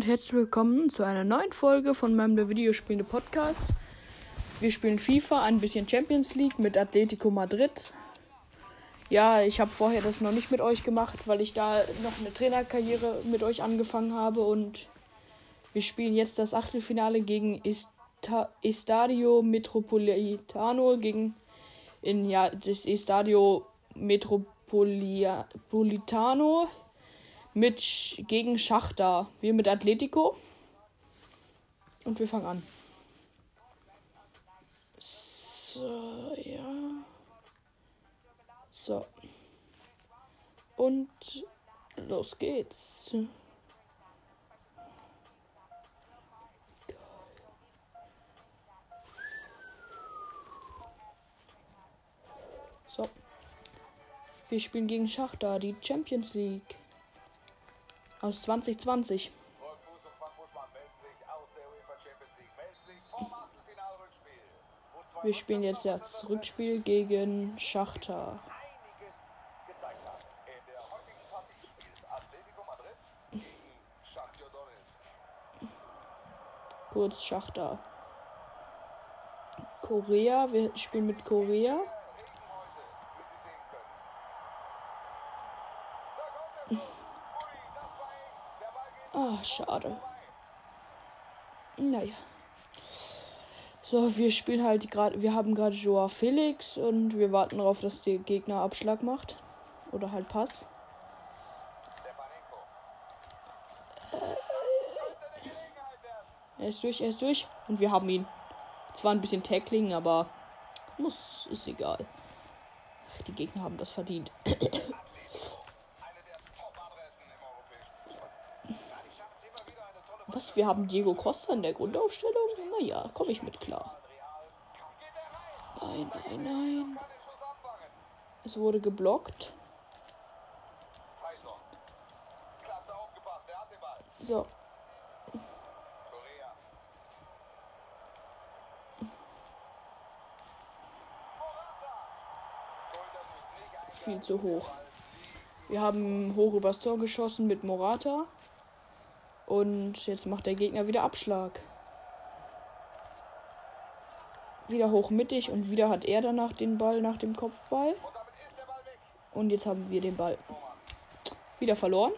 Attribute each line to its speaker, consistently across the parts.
Speaker 1: Und herzlich willkommen zu einer neuen Folge von meinem der Videospiele Podcast. Wir spielen FIFA, ein bisschen Champions League mit Atletico Madrid. Ja, ich habe vorher das noch nicht mit euch gemacht, weil ich da noch eine Trainerkarriere mit euch angefangen habe und wir spielen jetzt das Achtelfinale gegen Esta Estadio Metropolitano gegen in ja das Estadio Metropolitano mit gegen Schachter. Wir mit Atletico. Und wir fangen an. So, ja. So. Und los geht's. So. Wir spielen gegen Schachter, die Champions League aus 2020. Wir spielen jetzt das Rückspiel gegen Schachter. Kurz Schachter. Korea, wir spielen mit Korea. Schade. Naja. So, wir spielen halt gerade. Wir haben gerade Joa Felix und wir warten darauf, dass der Gegner Abschlag macht. Oder halt Pass. Er ist durch, er ist durch. Und wir haben ihn. Zwar ein bisschen Tackling, aber muss, ist egal. Die Gegner haben das verdient. Wir haben Diego Costa in der Grundaufstellung? Naja, komme ich mit klar. Nein, nein, nein. Es wurde geblockt. So. Viel zu hoch. Wir haben hoch übers Tor geschossen mit Morata. Und jetzt macht der Gegner wieder Abschlag. Wieder hoch mittig und wieder hat er danach den Ball nach dem Kopfball. Und jetzt haben wir den Ball wieder verloren.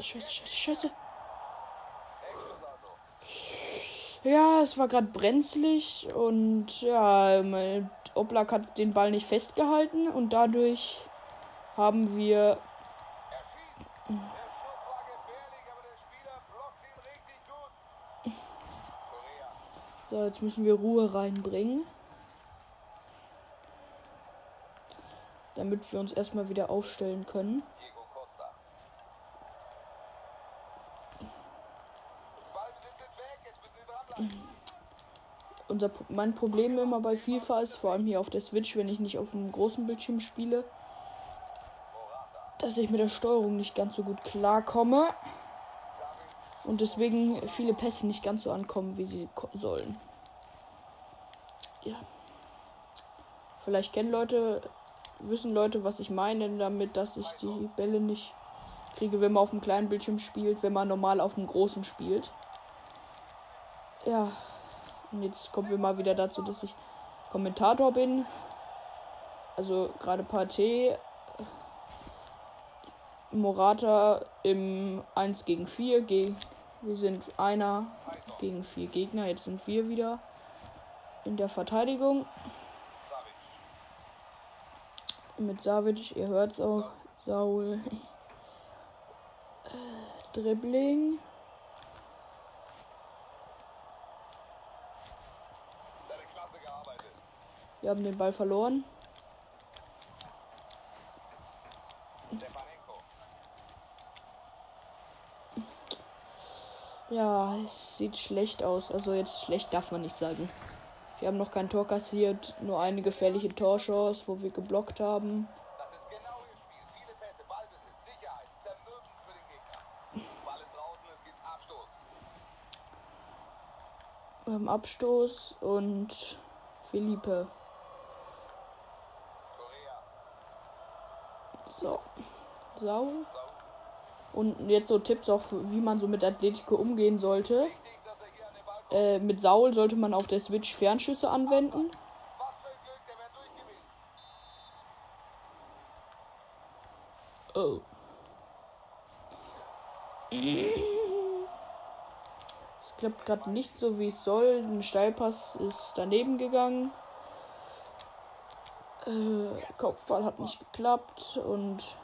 Speaker 1: Scheiße, scheiße, scheiße. Ja, es war gerade brenzlig und ja, mein Oblak hat den Ball nicht festgehalten und dadurch haben wir. So, jetzt müssen wir Ruhe reinbringen. Damit wir uns erstmal wieder aufstellen können. Unser, mein Problem immer bei FIFA ist, vor allem hier auf der Switch, wenn ich nicht auf einem großen Bildschirm spiele, dass ich mit der Steuerung nicht ganz so gut klarkomme. Und deswegen viele Pässe nicht ganz so ankommen, wie sie sollen. Ja. Vielleicht kennen Leute, wissen Leute, was ich meine damit, dass ich die Bälle nicht kriege, wenn man auf einem kleinen Bildschirm spielt, wenn man normal auf einem großen spielt. Ja. Und jetzt kommen wir mal wieder dazu, dass ich Kommentator bin. Also gerade Partey. Morata im 1 gegen 4. Ge wir sind einer gegen vier Gegner. Jetzt sind wir wieder in der Verteidigung. Mit Savic, ihr hört es auch. Saul. Dribbling. Wir haben den Ball verloren. Ja, es sieht schlecht aus. Also jetzt schlecht darf man nicht sagen. Wir haben noch kein Tor kassiert, nur eine gefährliche Torchance, wo wir geblockt haben. Wir haben Abstoß und Philippe. Saul. Und jetzt so Tipps auch, wie man so mit Atletico umgehen sollte. Äh, mit Saul sollte man auf der Switch Fernschüsse anwenden. Oh. Es klappt gerade nicht so, wie es soll. Ein Steilpass ist daneben gegangen. Äh, Kopfball hat nicht geklappt und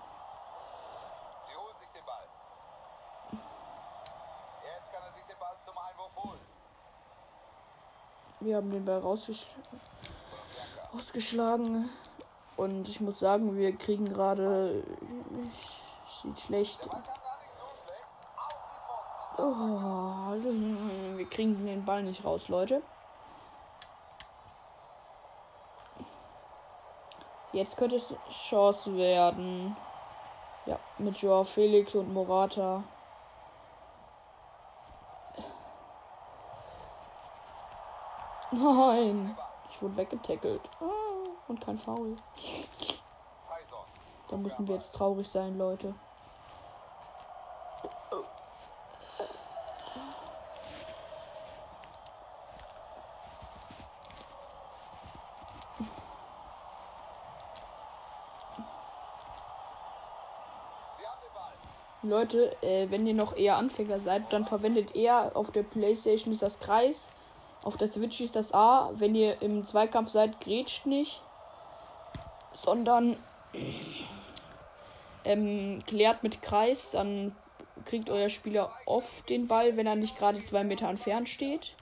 Speaker 1: Wir haben den Ball rausgesch rausgeschlagen. Und ich muss sagen, wir kriegen gerade. Sieht schlecht. Oh, wir kriegen den Ball nicht raus, Leute. Jetzt könnte es Chance werden. Ja, mit Joao Felix und Morata. Nein. Ich wurde weggetackelt. Ah, und kein Foul. Da müssen wir jetzt traurig sein, Leute. Leute, äh, wenn ihr noch eher Anfänger seid, dann verwendet eher auf der Playstation ist das Kreis auf der Switch ist das A. Wenn ihr im Zweikampf seid, grätscht nicht. Sondern ähm, klärt mit Kreis. Dann kriegt euer Spieler oft den Ball, wenn er nicht gerade zwei Meter entfernt steht.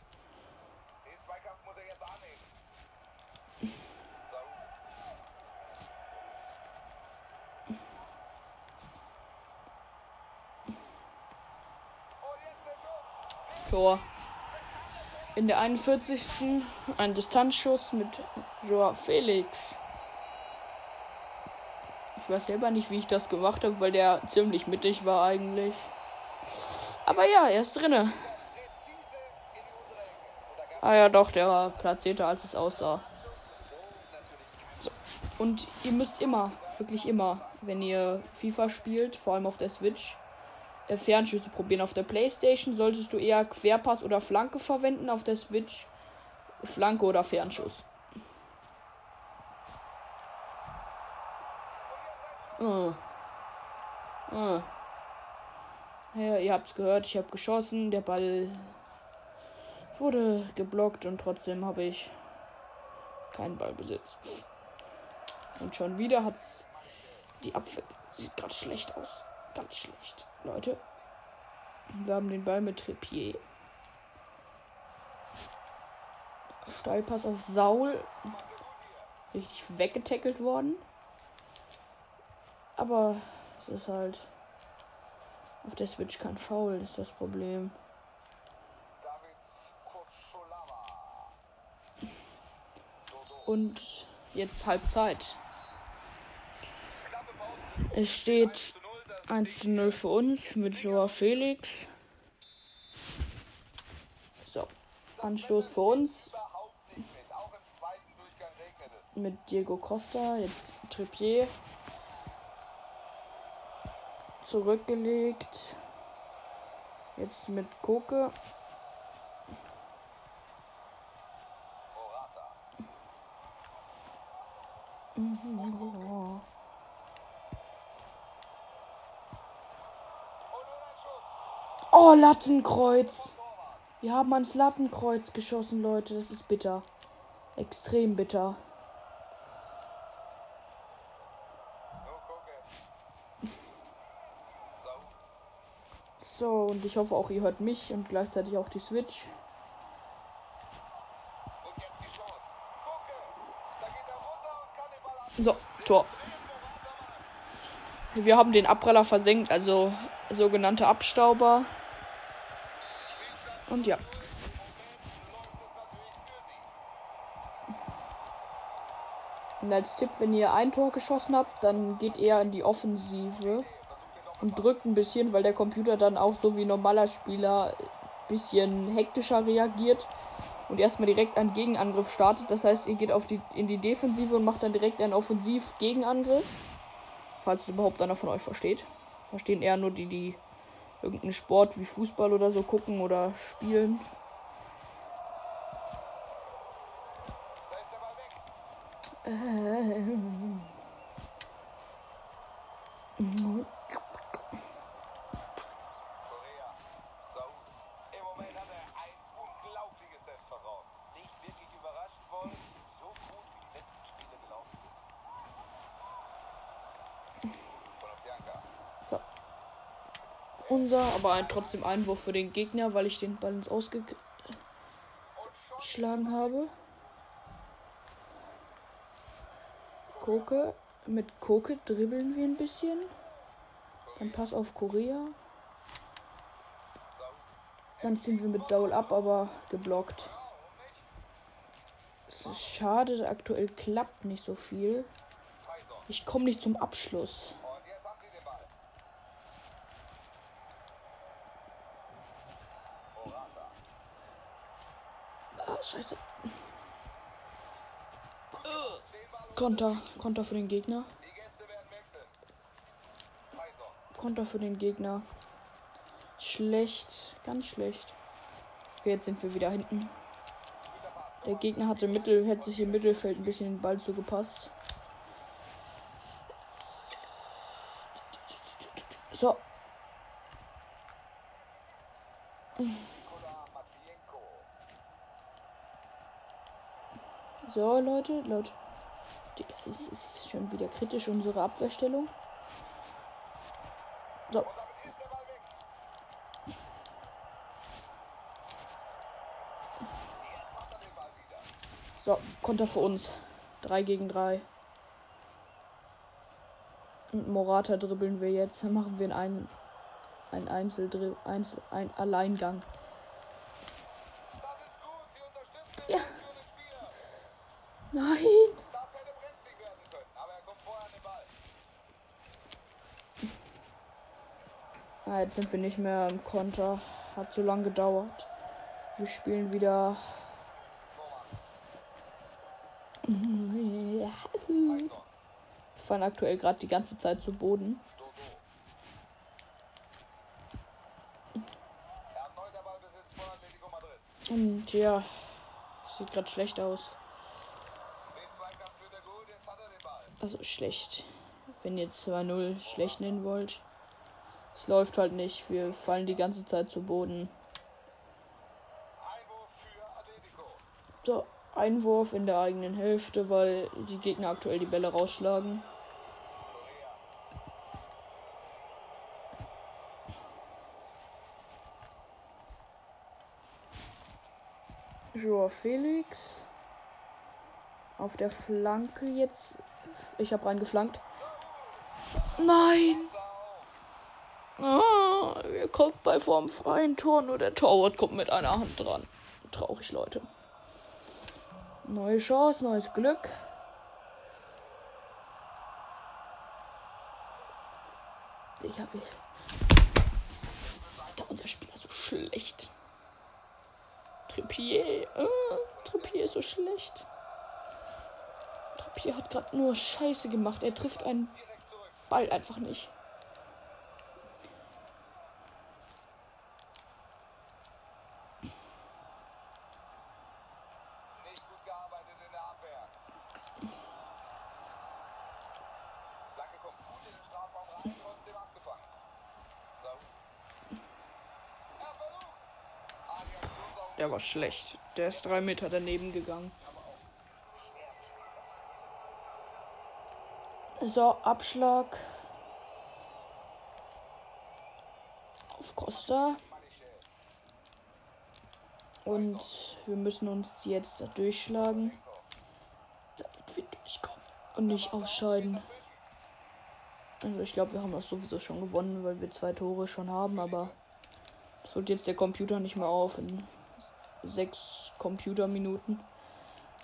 Speaker 1: Tor. In der 41. ein Distanzschuss mit Joa Felix. Ich weiß selber nicht, wie ich das gemacht habe, weil der ziemlich mittig war eigentlich. Aber ja, er ist drinne. Ah ja, doch, der war platzierter, als es aussah. So. Und ihr müsst immer, wirklich immer, wenn ihr FIFA spielt, vor allem auf der Switch, Fernschüsse probieren. Auf der Playstation solltest du eher Querpass oder Flanke verwenden. Auf der Switch Flanke oder Fernschuss. Oh. Oh. Ja, ihr habt's gehört, ich habe geschossen. Der Ball wurde geblockt und trotzdem habe ich keinen Ballbesitz. Und schon wieder hat's die Abwehr sieht gerade schlecht aus. Ganz schlecht. Leute. Wir haben den Ball mit Trepied. Steilpass auf Saul. Richtig weggetackelt worden. Aber es ist halt. Auf der Switch kein Foul, ist das Problem. Und jetzt Halbzeit. Es steht 1 zu 0 für uns mit Joa Felix. So, Anstoß für uns. Mit Diego Costa, jetzt Trippier. Zurückgelegt. Jetzt mit Koke. Mhm. Oh, Lattenkreuz. Wir haben ans Lattenkreuz geschossen, Leute. Das ist bitter. Extrem bitter. So, und ich hoffe auch, ihr hört mich und gleichzeitig auch die Switch. So, Tor. Wir haben den Abpraller versenkt, also sogenannte Abstauber. Und ja. Und als Tipp, wenn ihr ein Tor geschossen habt, dann geht eher in die Offensive und drückt ein bisschen, weil der Computer dann auch so wie normaler Spieler ein bisschen hektischer reagiert und erstmal direkt einen Gegenangriff startet. Das heißt, ihr geht auf die, in die Defensive und macht dann direkt einen Offensiv-Gegenangriff. Falls es überhaupt einer von euch versteht. Verstehen eher nur die, die irgendeinen Sport wie Fußball oder so gucken oder spielen.
Speaker 2: Da ist der Ball weg.
Speaker 1: Ähm.
Speaker 2: Korea. Saul. Im Moment hat er ein unglaubliches Selbstvertrauen. Nicht wirklich überraschend worden. So gut wie die letzten Spiele gelaufen sind. Konoplyanka.
Speaker 1: Unser, aber ein, trotzdem Einwurf für den Gegner, weil ich den Ball ins Ausgeschlagen habe. Koke. Mit Koke dribbeln wir ein bisschen. Dann Pass auf Korea. Dann ziehen wir mit Saul ab, aber geblockt. Es ist schade, aktuell klappt nicht so viel. Ich komme nicht zum Abschluss.
Speaker 2: Und jetzt haben sie den Ball. Morata.
Speaker 1: Ah, scheiße.
Speaker 2: Den Ball und
Speaker 1: Konter. Konter für den Gegner. Konter für den Gegner. Schlecht. Ganz schlecht. Okay, jetzt sind wir wieder hinten. Der Gegner hatte Mittel, hätte sich im Mittelfeld ein bisschen den Ball zugepasst. So, so Leute, Leute. Es ist schon wieder kritisch unsere Abwehrstellung. So, so, Konter für uns. 3 gegen 3. Mit Morata dribbeln wir jetzt. Dann machen wir einen, einen Einzel ein Alleingang.
Speaker 2: Das ist gut. Sie unterstützen
Speaker 1: Ja.
Speaker 2: den führenden Spieler.
Speaker 1: Nein!
Speaker 2: Das hätte brenzlig werden können, aber er kommt vorher an den Ball.
Speaker 1: Ah, jetzt sind wir nicht mehr im Konter. Hat so lange gedauert. Wir spielen wieder. Wir fallen aktuell gerade die ganze Zeit zu Boden. Und ja, sieht gerade schlecht aus. Also schlecht. Wenn ihr 2-0 schlecht nennen wollt. Es läuft halt nicht. Wir fallen die ganze Zeit zu Boden. So, Einwurf in der eigenen Hälfte, weil die Gegner aktuell die Bälle rausschlagen. Joao Felix. Auf der Flanke jetzt. Ich habe reingeflankt. Nein! Ah, wir kommt bei vorm freien Tor, nur der Torwart kommt mit einer Hand dran. Traurig, Leute. Neue Chance, neues Glück. Ich habe Da und der Spieler so schlecht. Trippier. Äh, Trippier ist so schlecht. Trippier hat gerade nur Scheiße gemacht. Er trifft einen. Ball einfach. Nicht
Speaker 2: gut gearbeitet in der Abwehr. Flanke kommt gut in den Strafraum rein, trotzdem abgefangen. So. Er versucht's. Ah, die
Speaker 1: War schlecht. Der ist drei Meter daneben gegangen. So, Abschlag. Auf Costa. Und wir müssen uns jetzt da durchschlagen. Damit wir durchkommen. Und nicht ausscheiden. Also ich glaube, wir haben das sowieso schon gewonnen, weil wir zwei Tore schon haben, aber das holt jetzt der Computer nicht mehr auf. Sechs Computerminuten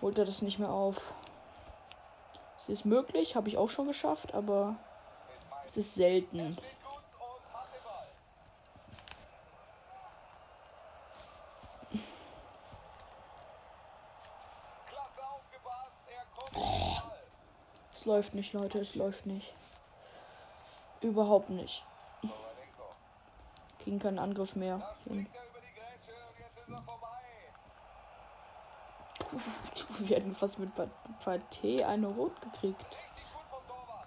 Speaker 1: holt er das nicht mehr auf. Es ist möglich, habe ich auch schon geschafft, aber es ist selten.
Speaker 2: den.
Speaker 1: Es läuft nicht, Leute, es läuft nicht. Überhaupt nicht. Kriegen keinen Angriff mehr.
Speaker 2: Da springt er über die Grätsche und jetzt ist er vorbei.
Speaker 1: Wir hätten fast mit Partei eine Rot gekriegt.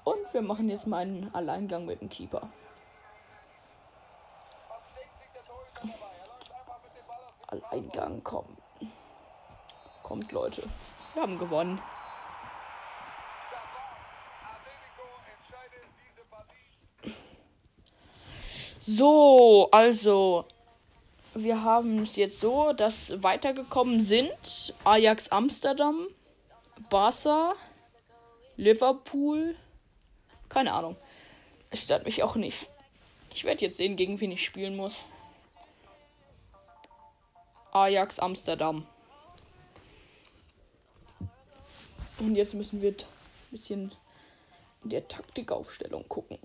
Speaker 1: Und wir machen jetzt mal einen Alleingang mit dem Keeper.
Speaker 2: Er
Speaker 1: Alleingang, komm. Kommt, Leute. Wir haben gewonnen. So, also. Wir haben es jetzt so, dass weitergekommen sind Ajax Amsterdam, Barca, Liverpool. Keine Ahnung. Es stört mich auch nicht. Ich werde jetzt sehen, gegen wen ich spielen muss. Ajax Amsterdam. Und jetzt müssen wir ein bisschen in der Taktikaufstellung gucken.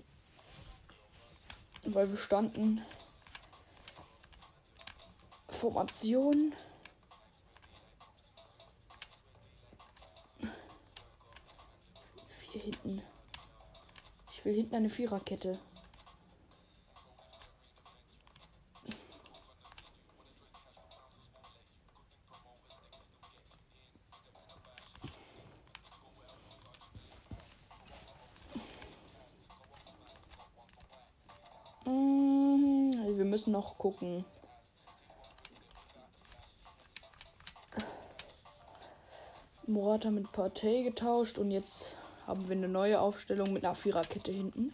Speaker 1: Weil wir standen Formation. Vier hinten. Ich will hinten eine Viererkette. Mm, wir müssen noch gucken. Morata mit Partey getauscht und jetzt haben wir eine neue Aufstellung mit einer Viererkette hinten.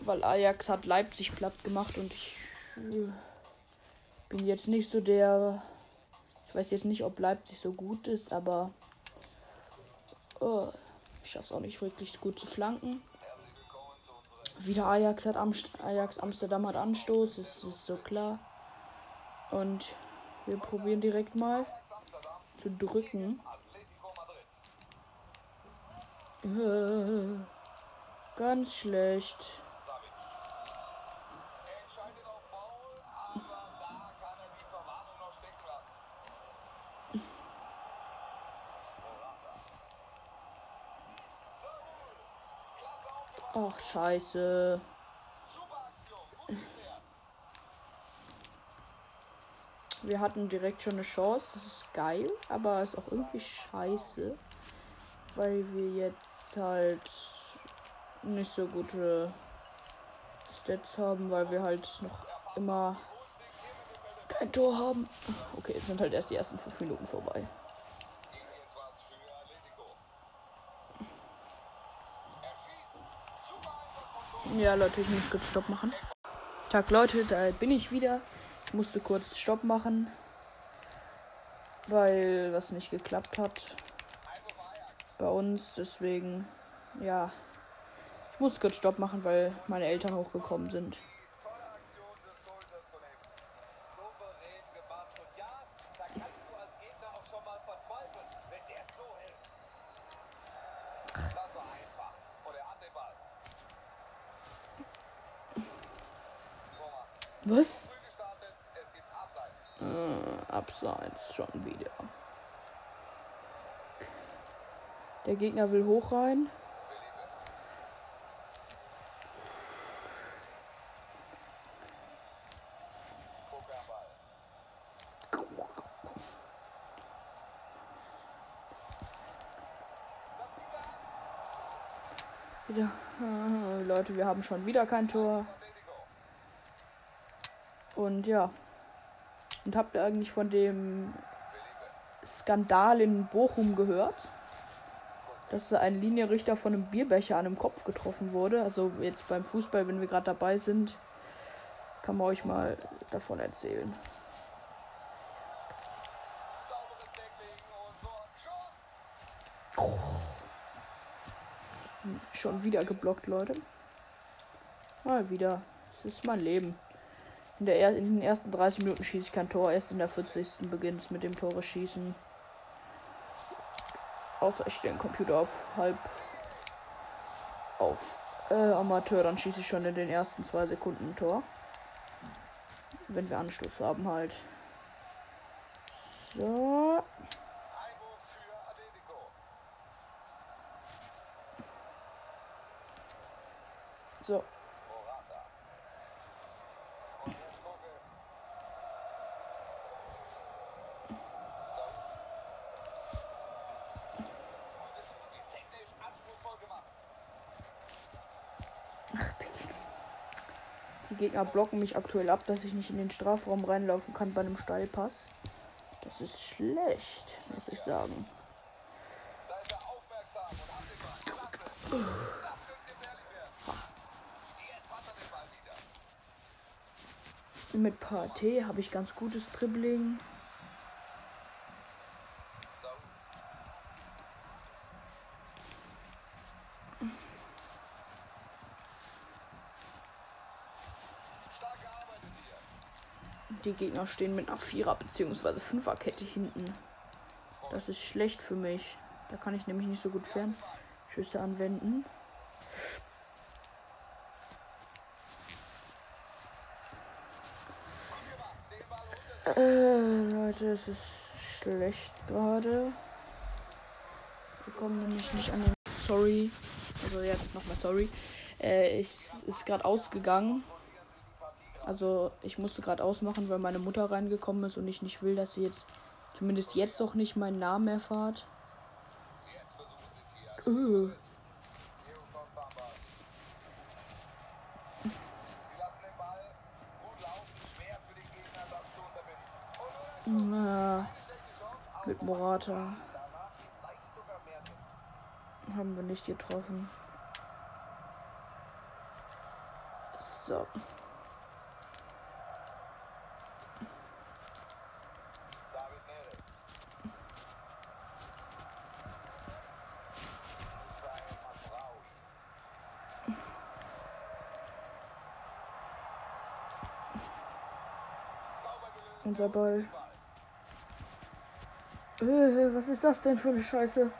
Speaker 1: Weil Ajax hat Leipzig platt gemacht und ich äh, bin jetzt nicht so der. Ich weiß jetzt nicht, ob Leipzig so gut ist, aber oh, ich schaff's auch nicht wirklich gut zu flanken. Wieder Ajax hat Am Ajax Amsterdam hat Anstoß, das ist so klar. Und wir probieren direkt mal zu drücken. Äh, ganz schlecht.
Speaker 2: Savic. Er entscheidet auf Foul, aber da kann er die Verwarnung noch stecken lassen. Morata. Saul. Klasse aufgemacht.
Speaker 1: Ach, scheiße.
Speaker 2: Super Aktion. Gut geklärt.
Speaker 1: Wir hatten direkt schon eine Chance. Das ist geil, aber ist auch irgendwie scheiße. Weil wir jetzt halt nicht so gute Stats haben, weil wir halt noch immer kein Tor haben. Okay, jetzt sind halt erst die ersten fünf Minuten vorbei. Ja, Leute, ich muss kurz Stopp machen. Tag, Leute, da bin ich wieder. Ich musste kurz Stopp machen, weil was nicht geklappt hat bei uns. Deswegen, ja, ich musste kurz Stopp machen, weil meine Eltern hochgekommen sind.
Speaker 2: Tolle Aktion des Torhüters von Ecken. Souverän gemacht. Und ja, da kannst du als Gegner auch schon mal verzweifeln, wenn der so hält. Das war einfach. Und er hat den Ball. Thomas.
Speaker 1: Was?
Speaker 2: Früh gestartet. Es gibt Abseits.
Speaker 1: Äh, abseits schon wieder. Der Gegner will hoch rein.
Speaker 2: Er.
Speaker 1: Wieder. Leute, wir haben schon wieder kein Tor. Und ja. Und habt ihr eigentlich von dem. Skandal in Bochum gehört? Dass ein Linienrichter von einem Bierbecher an dem Kopf getroffen wurde. Also jetzt beim Fußball, wenn wir gerade dabei sind, kann man euch mal davon erzählen. Schon wieder geblockt, Leute. Mal wieder. Es ist mein Leben. In, der er in den ersten 30 Minuten schieße ich kein Tor. Erst in der 40. beginnt es mit dem Tore schießen. Außer ich stelle den Computer auf halb auf äh, Amateur, dann schieße ich schon in den ersten zwei Sekunden ein Tor. Wenn wir Anschluss haben halt. So. So.
Speaker 2: Morata. Und jetzt Vogel. So. Gutes Spiel. Technisch anspruchsvoll gemacht.
Speaker 1: Die Gegner blocken mich aktuell ab, dass ich nicht in den Strafraum reinlaufen kann bei einem Steilpass. Das ist schlecht, muss ich sagen. Mit Partey habe ich ganz gutes Dribbling.
Speaker 2: So. Stark gearbeitet hier.
Speaker 1: Die Gegner stehen mit einer Vierer- bzw. Fünferkette hinten. Das ist schlecht für mich. Da kann ich nämlich nicht so gut Fernschüsse anwenden. Äh, Leute, es ist schlecht gerade. Wir kommen nämlich nicht an den. Sorry. Also jetzt nochmal sorry. Äh, ich ist gerade ausgegangen. Also ich musste gerade ausmachen, weil meine Mutter reingekommen ist und ich nicht will, dass sie jetzt zumindest jetzt noch nicht meinen Namen erfahrt.
Speaker 2: Jetzt versuchen sie es hier.
Speaker 1: Äh,
Speaker 2: Diego Costa am Ball. Sie lassen den Ball gut laufen. Schwer für den Gegner, das zu unterbinden. Und nun
Speaker 1: na,
Speaker 2: eine schlechte Chance. Auch
Speaker 1: mit Morata
Speaker 2: danach vielleicht sogar mehr drin.
Speaker 1: haben wir nicht getroffen. So.
Speaker 2: David Neres. Hussein Masraoui. Sauber gelöst.
Speaker 1: Unser Ball.
Speaker 2: Ball.
Speaker 1: Äh, was ist das denn für eine Scheiße?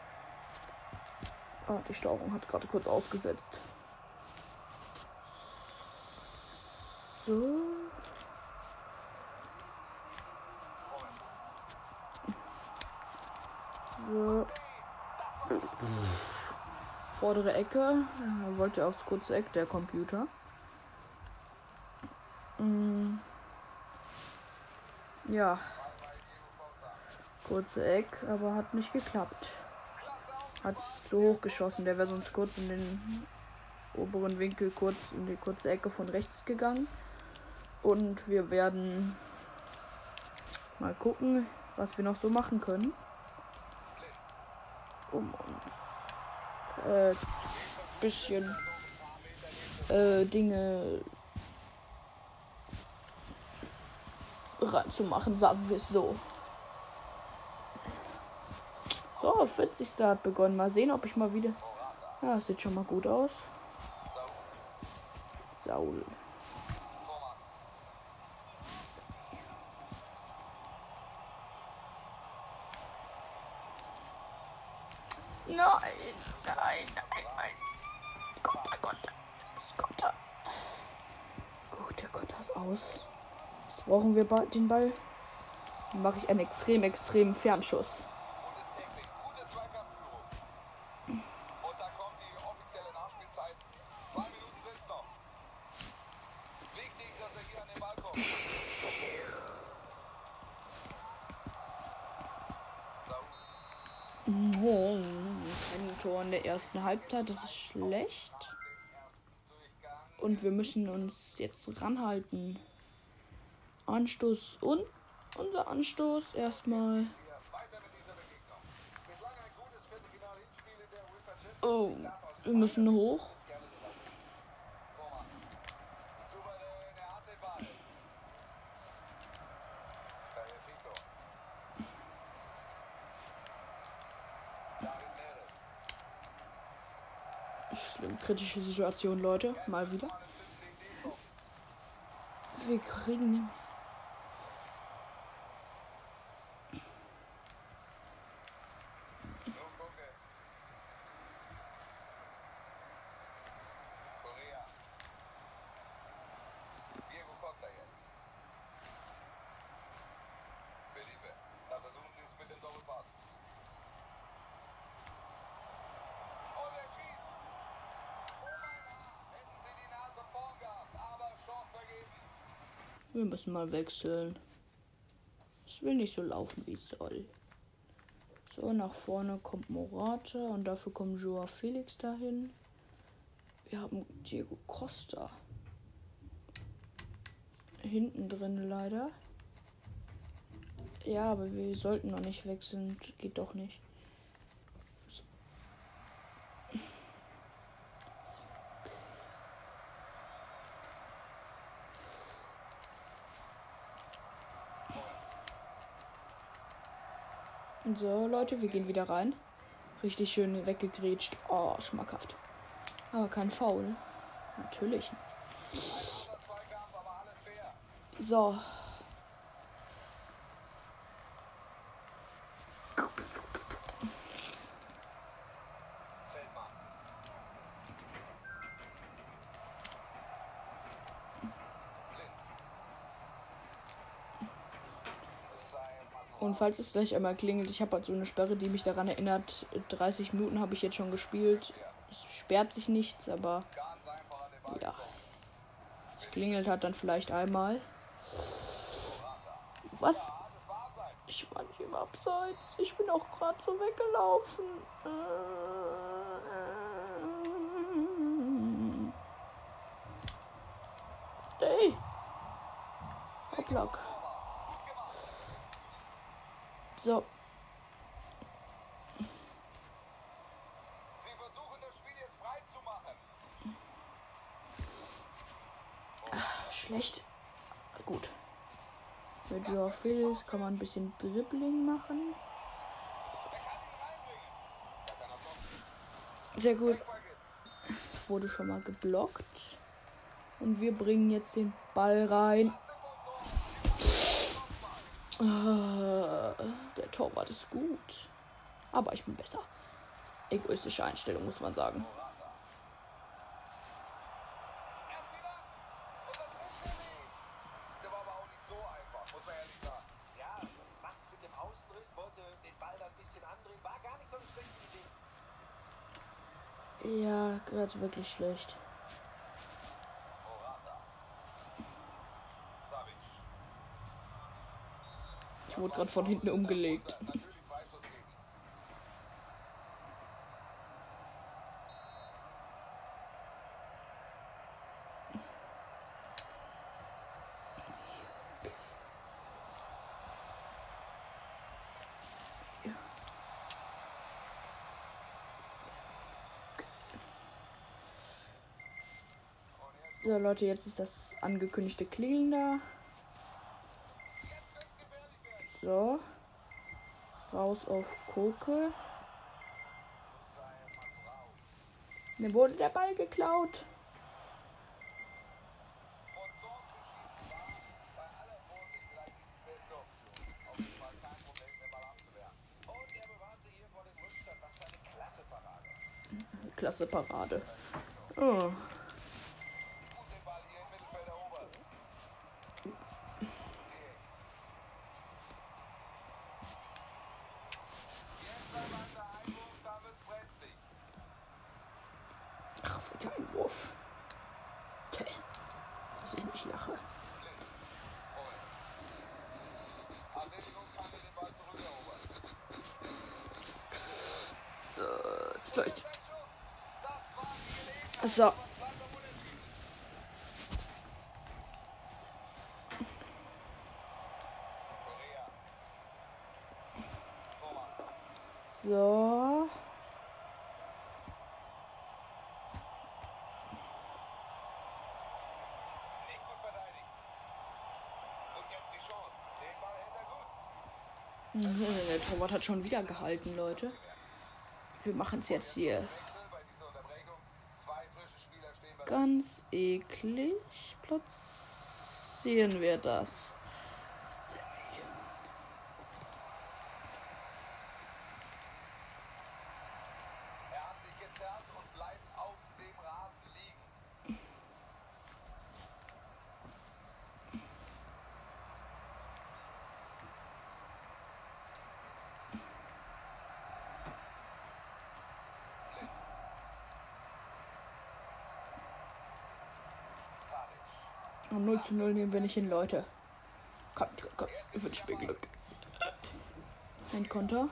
Speaker 1: Ah, die Steuerung hat gerade kurz ausgesetzt. So. So. Vordere Ecke. Er wollte aufs kurze Eck, der Computer. Ja, kurze Eck, aber hat nicht geklappt. Hat so hoch geschossen, der wäre sonst kurz in den oberen Winkel, kurz in die kurze Ecke von rechts gegangen. Und wir werden mal gucken, was wir noch so machen können. Um uns äh, bisschen äh, Dinge reinzumachen, sagen wir es so. So, 40. hat begonnen. Mal sehen, ob ich mal wieder. Ja, sieht schon mal gut aus. Saul.
Speaker 2: Thomas.
Speaker 1: Nein, nein, nein, nein. Gott, oh Gott. Das kommt da. Gut, der kommt das aus. Brauchen wir den Ball. Dann mache ich einen extrem, extremen Fernschuss.
Speaker 2: Er
Speaker 1: Oh, kein Tor in der ersten Halbzeit, das ist schlecht. Und wir müssen uns jetzt ranhalten. Anstoß und unser Anstoß erstmal. Oh, wir müssen hoch. Schlimm, kritische Situation, Leute. Mal wieder. Wir kriegen.
Speaker 2: Nkunku. Correa. Diego Costa jetzt. Felipe. Da versuchen sie es mit dem Doppelpass. Und er schießt. Oh mein Gott. Hätten sie die
Speaker 1: Wir müssen mal wechseln. Es will nicht so laufen, wie es soll. So, nach vorne kommt Morata und dafür kommt Joa Felix dahin. Wir haben Diego Costa. Hinten drin leider. Ja, aber wir sollten noch nicht wechseln. Geht doch nicht. So, Leute, wir gehen wieder rein. Richtig schön weggegrätscht. Oh, schmackhaft. Aber kein Foul. Natürlich. So. Und falls es gleich einmal klingelt, ich habe halt so eine Sperre, die mich daran erinnert, 30 Minuten habe ich jetzt schon gespielt. Es sperrt sich nichts, aber ja. Es klingelt halt dann vielleicht einmal. Was? Ich war nicht im Abseits. Ich bin auch gerade so weggelaufen. Ey. So,
Speaker 2: Sie versuchen das Spiel jetzt frei zu machen.
Speaker 1: schlecht. Gut. Mit Joao Felix kann man ein bisschen Dribbling machen. Sehr gut. Wurde schon mal geblockt. Und wir bringen jetzt den Ball rein. Äh, der Torwart ist gut. Aber ich bin besser. Egoistische Einstellung, muss man sagen.
Speaker 2: Er zieht ab. Und dann trifft er nicht. Der war aber auch nicht so einfach, muss man ehrlich sagen.
Speaker 3: Ja, macht's mit dem Außenriss, wollte den Ball dann ein bisschen andrehen, war gar nicht so eine schlechte Idee.
Speaker 1: Ja, gerade wirklich schlecht.
Speaker 2: Morata. Savic.
Speaker 1: Ich wurde gerade von hinten umgelegt. So, Leute, jetzt ist das angekündigte Klingeln da.
Speaker 2: Jetzt wird's gefährlich werden.
Speaker 1: So. Raus auf Koke. Mir wurde der Ball geklaut.
Speaker 2: Von dort zu schießen war bei aller Vorsicht vielleicht nicht die beste Option. Auf jeden Fall kein Problem, den Ball abzuwehren.
Speaker 3: Und er bewahrt sich hier vor dem Rückstand. Was für eine klasse Parade.
Speaker 1: Klasse Parade. Oh.
Speaker 2: Gut den Ball hier im Mittelfeld erobert. Ziyech. Jetzt einmal der Einwurf, da wird's brenzlig.
Speaker 1: Ach, weiter Einwurf. Okay. Dass ich nicht lache.
Speaker 2: Reus. Atletico kann den Ball zurückerobern.
Speaker 1: Schlecht.
Speaker 2: Sein Schuss. Das war die Gelegenheit.
Speaker 1: So.
Speaker 2: Zweiter Unentschieden. Correa. Thomas.
Speaker 1: So.
Speaker 2: Nicht gut verteidigt. Und jetzt die Chance. Den Ball hält er gut.
Speaker 1: Der Torwart hat schon wieder gehalten, Leute. Wir machen es jetzt hier ganz eklig. Platzieren wir das.
Speaker 2: Er hat sich gezerrt und bleibt auf dem Rasen liegen. Blind. Tadic.
Speaker 1: Und 0 zu 0 nehmen wir nicht hin, Leute. Komm, komm, komm. Ich wünsche mir Glück. Ein Konter.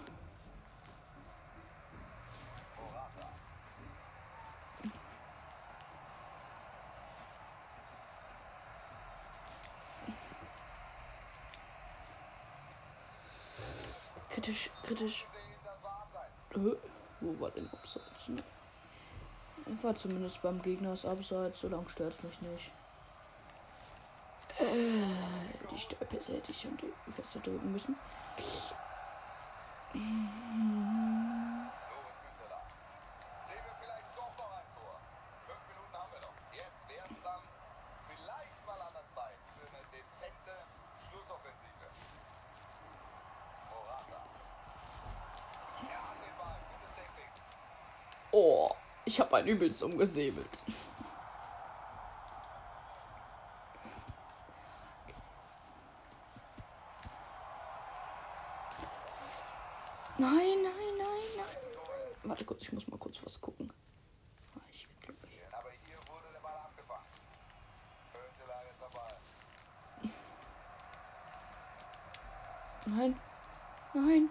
Speaker 1: Kritisch, kritisch. Äh, wo war denn Abseits? Ne? Ich war zumindest beim Gegner das Abseits, so lange stört es mich nicht. Äh, die Steuerpässe hätte ich schon fester drücken müssen.
Speaker 2: Lorenz Günteler. Sehen wir vielleicht doch noch ein Tor. Fünf Minuten haben wir noch. Jetzt wäre es dann vielleicht mal an der Zeit für eine dezente Schlussoffensive. Morata. Er hat den Ball. Gutes Tackling.
Speaker 1: Oh, ich habe ein übelst umgesäbelt. Nein, nein, nein, nein. Warte kurz, ich muss mal kurz was gucken. Ah, Ich,
Speaker 2: Aber hier wurde der Ball abgefangen. Günteler jetzt am Ball.
Speaker 1: nein, nein, nein. Dankeschön.
Speaker 2: Kommt nicht durch. Das wäre eine gute Gelegenheit geworden. So, da wird die Nachspielzeit angezeigt. Drei Minuten. Jetzt kann er die Flanke bringen. Flanke war ein bisschen schlappig. Deshalb kein Problem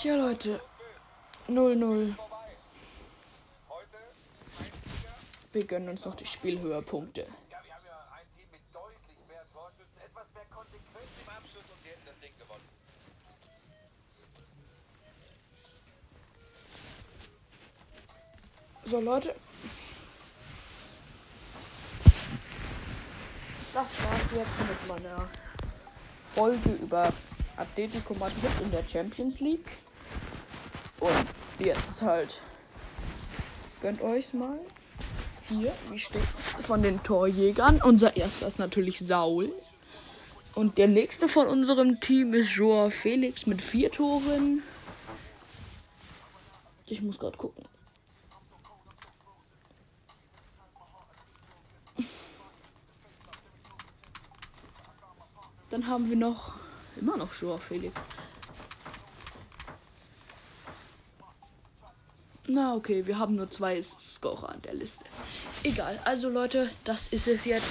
Speaker 1: Tja, Leute. 0-0.
Speaker 2: vorbei. Heute ein Sieger.
Speaker 1: Wir gönnen uns noch die Spielhöhepunkte.
Speaker 3: Ja, ja.
Speaker 1: So, Leute. Das war's jetzt mit meiner Folge über Atletico Madrid in der Champions League. Und jetzt halt. Gönnt euch mal. Hier, wie steht von den Torjägern. Unser erster ist natürlich Saul. Und der nächste von unserem Team ist Joao Felix mit vier Toren. Ich muss gerade gucken. Dann haben wir noch immer noch Joao Felix. Na okay, wir haben nur zwei Scorer an der Liste. Egal, also Leute, das ist es jetzt.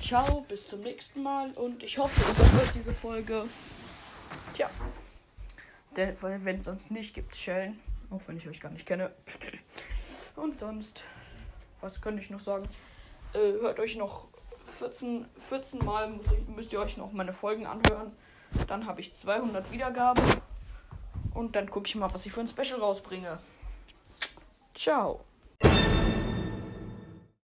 Speaker 1: Ciao, bis zum nächsten Mal und ich hoffe, ihr euch diese Folge. Tja. Denn, wenn sonst nicht, gibt es Schellen. Auch wenn ich euch gar nicht kenne. Und sonst, was könnte ich noch sagen? Äh, hört euch noch 14, 14 Mal, ich, müsst ihr euch noch meine Folgen anhören. Dann habe ich 200 Wiedergaben. Und dann gucke ich mal, was ich für ein Special rausbringe. Ciao.